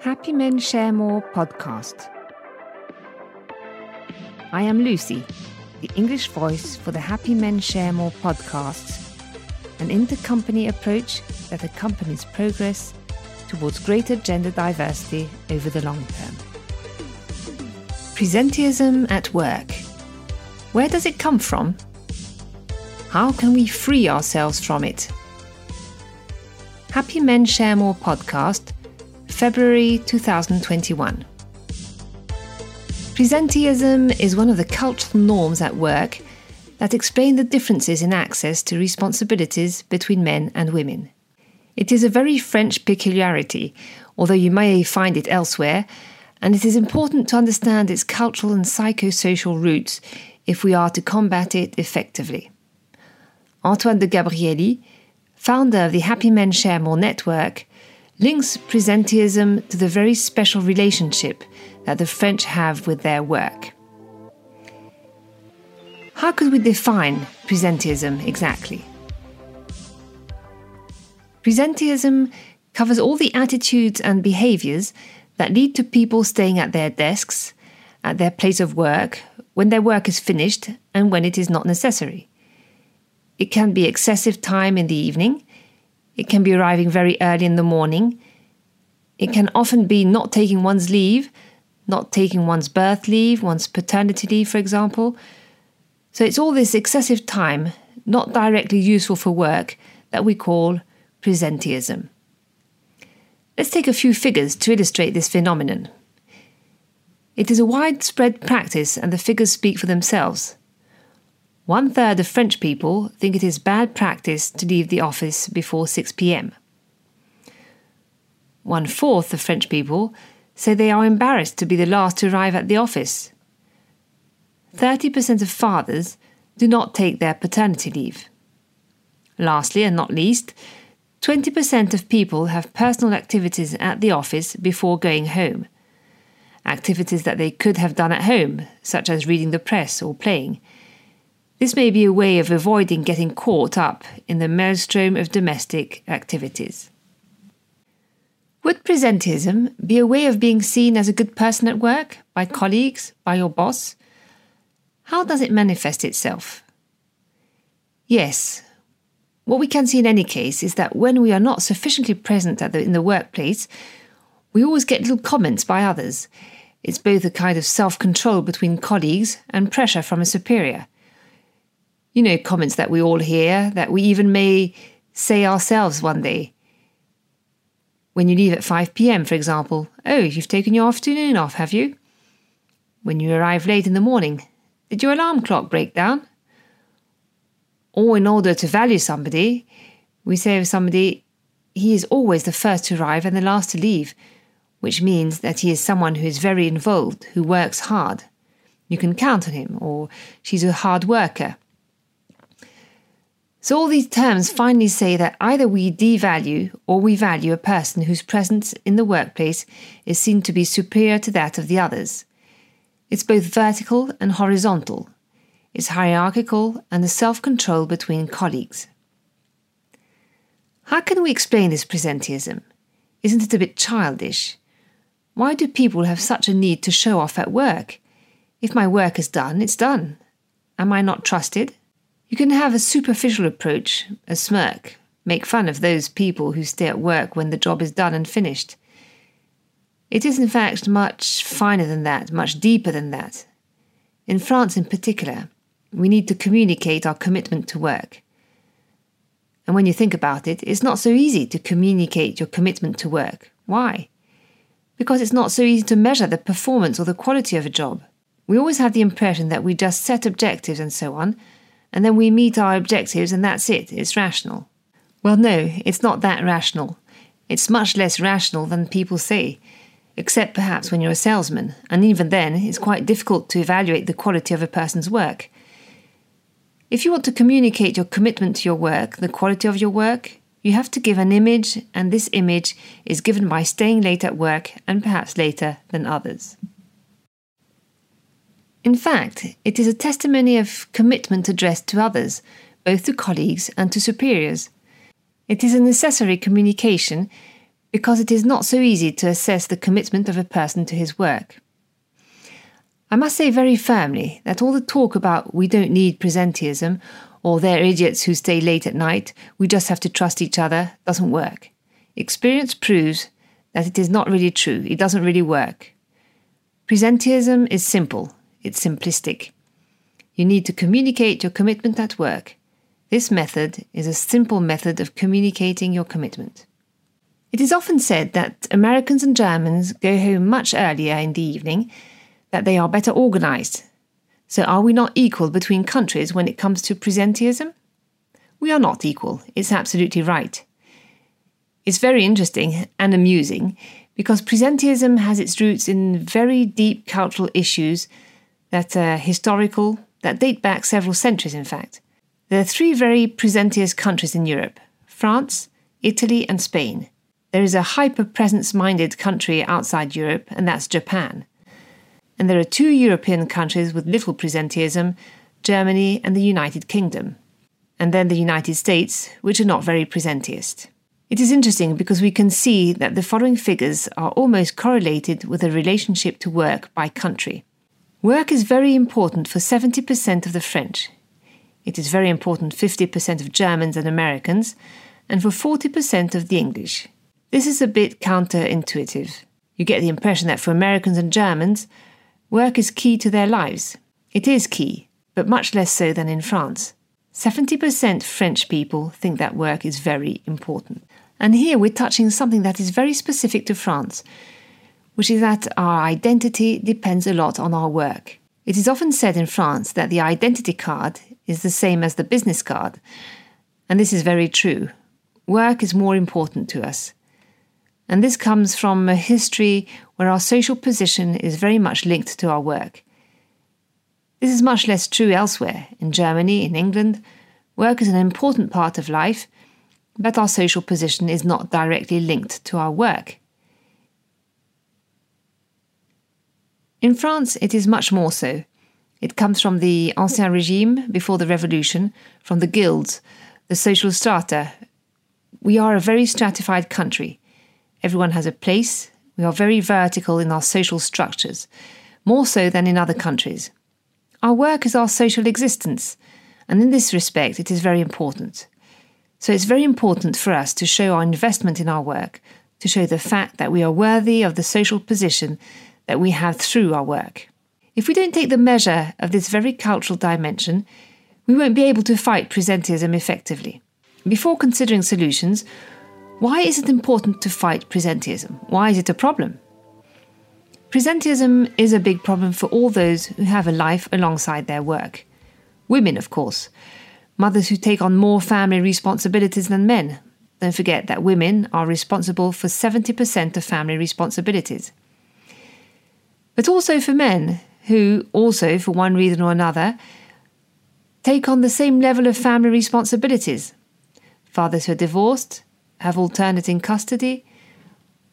Happy Men Share More podcast. I am Lucy, the English voice for the Happy Men Share More podcast, an intercompany approach that accompanies progress towards greater gender diversity over the long term. Presenteeism at work. Where does it come from? How can we free ourselves from it? Happy Men Share More podcast, February 2021. Presenteeism is one of the cultural norms at work that explain the differences in access to responsibilities between men and women. It is a very French peculiarity, although you may find it elsewhere, and it is important to understand its cultural and psychosocial roots if we are to combat it effectively. Antoine de Gabrielli, founder of the Happy Men Share More network, links presenteeism to the very special relationship that the French have with their work. How could we define presenteeism exactly? Presenteeism covers all the attitudes and behaviors that lead to people staying at their desks, at their place of work, when their work is finished and when it is not necessary. It can be excessive time in the evening. It can be arriving very early in the morning. It can often be not taking one's leave, not taking one's birth leave, one's paternity leave, for example. So it's all this excessive time, not directly useful for work, that we call presenteeism. Let's take a few figures to illustrate this phenomenon. It is a widespread practice, and the figures speak for themselves. One third of French people think it is bad practice to leave the office before 6 pm. One fourth of French people say they are embarrassed to be the last to arrive at the office. 30% of fathers do not take their paternity leave. Lastly, and not least, 20% of people have personal activities at the office before going home. Activities that they could have done at home, such as reading the press or playing, this may be a way of avoiding getting caught up in the maelstrom of domestic activities. Would presenteeism be a way of being seen as a good person at work, by colleagues, by your boss? How does it manifest itself? Yes, what we can see in any case is that when we are not sufficiently present the, in the workplace, we always get little comments by others. It's both a kind of self control between colleagues and pressure from a superior you know, comments that we all hear, that we even may say ourselves one day. When you leave at 5 pm, for example, oh, you've taken your afternoon off, have you? When you arrive late in the morning, did your alarm clock break down? Or in order to value somebody, we say of somebody, he is always the first to arrive and the last to leave, which means that he is someone who is very involved, who works hard. You can count on him, or she's a hard worker. So, all these terms finally say that either we devalue or we value a person whose presence in the workplace is seen to be superior to that of the others. It's both vertical and horizontal, it's hierarchical and a self control between colleagues. How can we explain this presenteeism? Isn't it a bit childish? Why do people have such a need to show off at work? If my work is done, it's done. Am I not trusted? You can have a superficial approach, a smirk, make fun of those people who stay at work when the job is done and finished. It is, in fact, much finer than that, much deeper than that. In France, in particular, we need to communicate our commitment to work. And when you think about it, it's not so easy to communicate your commitment to work. Why? Because it's not so easy to measure the performance or the quality of a job. We always have the impression that we just set objectives and so on, and then we meet our objectives and that's it, it's rational. Well, no, it's not that rational. It's much less rational than people say, except perhaps when you're a salesman, and even then, it's quite difficult to evaluate the quality of a person's work. If you want to communicate your commitment to your work, the quality of your work, you have to give an image, and this image is given by staying late at work and perhaps later than others. In fact, it is a testimony of commitment addressed to others, both to colleagues and to superiors. It is a necessary communication because it is not so easy to assess the commitment of a person to his work. I must say very firmly that all the talk about we don't need presenteeism or they're idiots who stay late at night, we just have to trust each other, doesn't work. Experience proves that it is not really true, it doesn't really work. Presenteeism is simple, it's simplistic. You need to communicate your commitment at work. This method is a simple method of communicating your commitment. It is often said that Americans and Germans go home much earlier in the evening, that they are better organized. So, are we not equal between countries when it comes to presenteeism? We are not equal, it's absolutely right. It's very interesting and amusing because presenteeism has its roots in very deep cultural issues that are historical, that date back several centuries, in fact. There are three very presenteeist countries in Europe France, Italy, and Spain. There is a hyper presence minded country outside Europe, and that's Japan. And there are two European countries with little presenteeism Germany and the United Kingdom. And then the United States, which are not very presenteeist. It is interesting because we can see that the following figures are almost correlated with the relationship to work by country. Work is very important for 70% of the French. It is very important 50% of Germans and Americans, and for 40% of the English. This is a bit counterintuitive. You get the impression that for Americans and Germans, work is key to their lives. It is key, but much less so than in France. 70% French people think that work is very important. And here we're touching something that is very specific to France, which is that our identity depends a lot on our work. It is often said in France that the identity card is the same as the business card, and this is very true. Work is more important to us. And this comes from a history where our social position is very much linked to our work. This is much less true elsewhere. In Germany, in England, work is an important part of life, but our social position is not directly linked to our work. In France, it is much more so. It comes from the Ancien Regime before the Revolution, from the guilds, the social strata. We are a very stratified country. Everyone has a place. We are very vertical in our social structures, more so than in other countries. Our work is our social existence, and in this respect, it is very important. So it's very important for us to show our investment in our work, to show the fact that we are worthy of the social position that we have through our work. If we don't take the measure of this very cultural dimension, we won't be able to fight presenteeism effectively. Before considering solutions, why is it important to fight presenteeism? Why is it a problem? Presenteeism is a big problem for all those who have a life alongside their work. Women, of course, mothers who take on more family responsibilities than men. Don't forget that women are responsible for 70% of family responsibilities. But also for men who, also for one reason or another, take on the same level of family responsibilities. Fathers who are divorced, have alternating custody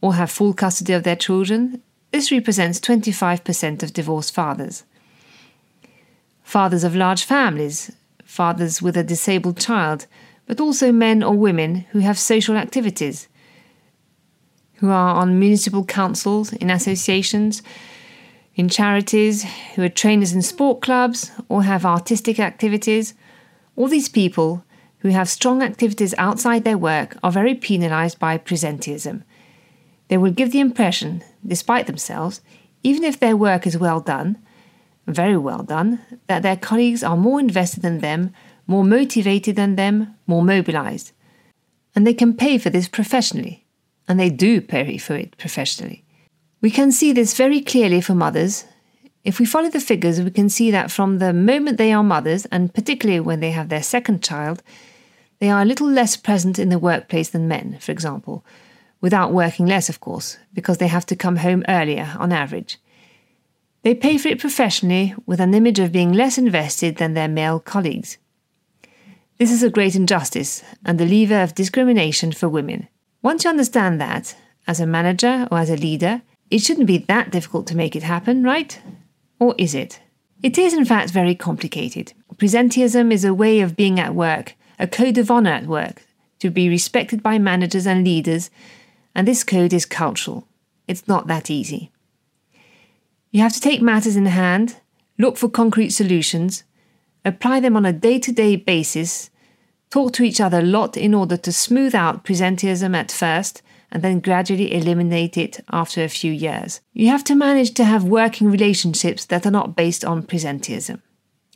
or have full custody of their children, this represents 25% of divorced fathers. Fathers of large families, fathers with a disabled child, but also men or women who have social activities, who are on municipal councils, in associations, in charities, who are trainers in sport clubs or have artistic activities. All these people who have strong activities outside their work are very penalized by presenteeism. They will give the impression, despite themselves, even if their work is well done, very well done, that their colleagues are more invested than them, more motivated than them, more mobilized. And they can pay for this professionally. And they do pay for it professionally. We can see this very clearly for mothers. If we follow the figures, we can see that from the moment they are mothers, and particularly when they have their second child, they are a little less present in the workplace than men, for example, without working less, of course, because they have to come home earlier on average. They pay for it professionally with an image of being less invested than their male colleagues. This is a great injustice and a lever of discrimination for women. Once you understand that, as a manager or as a leader, it shouldn't be that difficult to make it happen, right? Or is it? It is, in fact, very complicated. Presenteeism is a way of being at work a code of honor at work, to be respected by managers and leaders, And this code is cultural. It's not that easy. You have to take matters in hand, look for concrete solutions, apply them on a day to day basis, talk to each other a lot in order to smooth out presenteeism at first and then gradually eliminate it after a few years. You have to manage to have working relationships that are not based on presenteeism.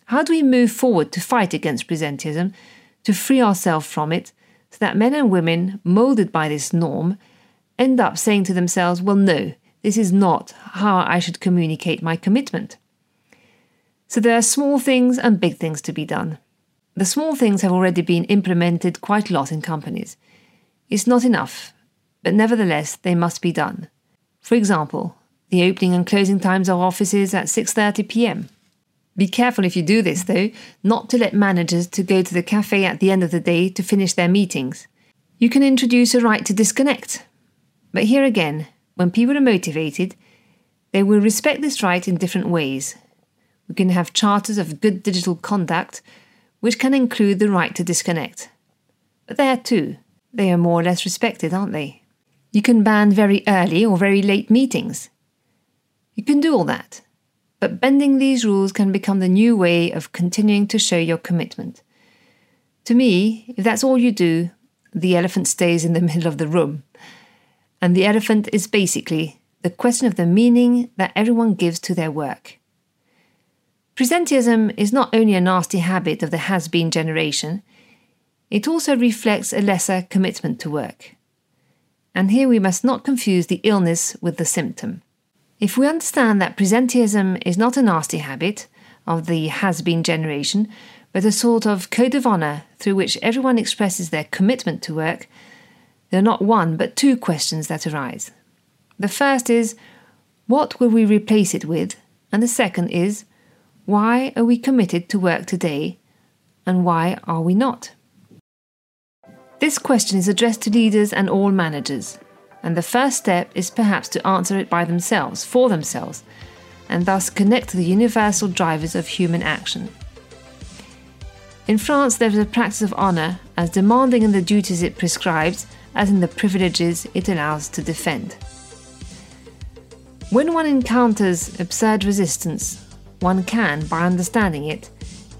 How do we move forward to fight against presenteeism, to free ourselves from it, so that men and women, moulded by this norm, end up saying to themselves, well, no, this is not how I should communicate my commitment. So there are small things and big things to be done. The small things have already been implemented quite a lot in companies. It's not enough, but nevertheless they must be done. For example, the opening and closing times of offices at 6:30 p.m. Be careful if you do this though, not to let managers to go to the cafe at the end of the day to finish their meetings. You can introduce a right to disconnect. But here again, when people are motivated, they will respect this right in different ways. We can have charters of good digital conduct, which can include the right to disconnect. But there too, they are more or less respected, aren't they? You can ban very early or very late meetings. You can do all that. But bending these rules can become the new way of continuing to show your commitment. To me, if that's all you do, the elephant stays in the middle of the room. And the elephant is basically the question of the meaning that everyone gives to their work. Presenteeism is not only a nasty habit of the has been generation, it also reflects a lesser commitment to work. And here we must not confuse the illness with the symptom. If we understand that presenteeism is not a nasty habit of the has been generation, but a sort of code of honour through which everyone expresses their commitment to work, there are not one but two questions that arise. The first is, what will we replace it with? And the second is, why are we committed to work today and why are we not? This question is addressed to leaders and all managers, and the first step is perhaps to answer it by themselves, for themselves, and thus connect to the universal drivers of human action. In France, there is a practice of honour as demanding in the duties it prescribes as in the privileges it allows to defend. When one encounters absurd resistance, one can, by understanding it,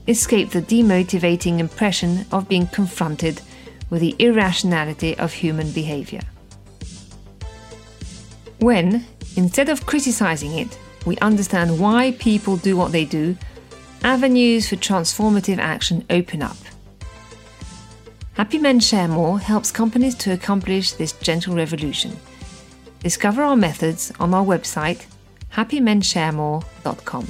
escape the demotivating impression of being confronted with the irrationality of human behavior. When, instead of criticizing it, we understand why people do what they do, avenues for transformative action open up. Happy Men Share More helps companies to accomplish this gentle revolution. Discover our methods on our website happymensharemore.com.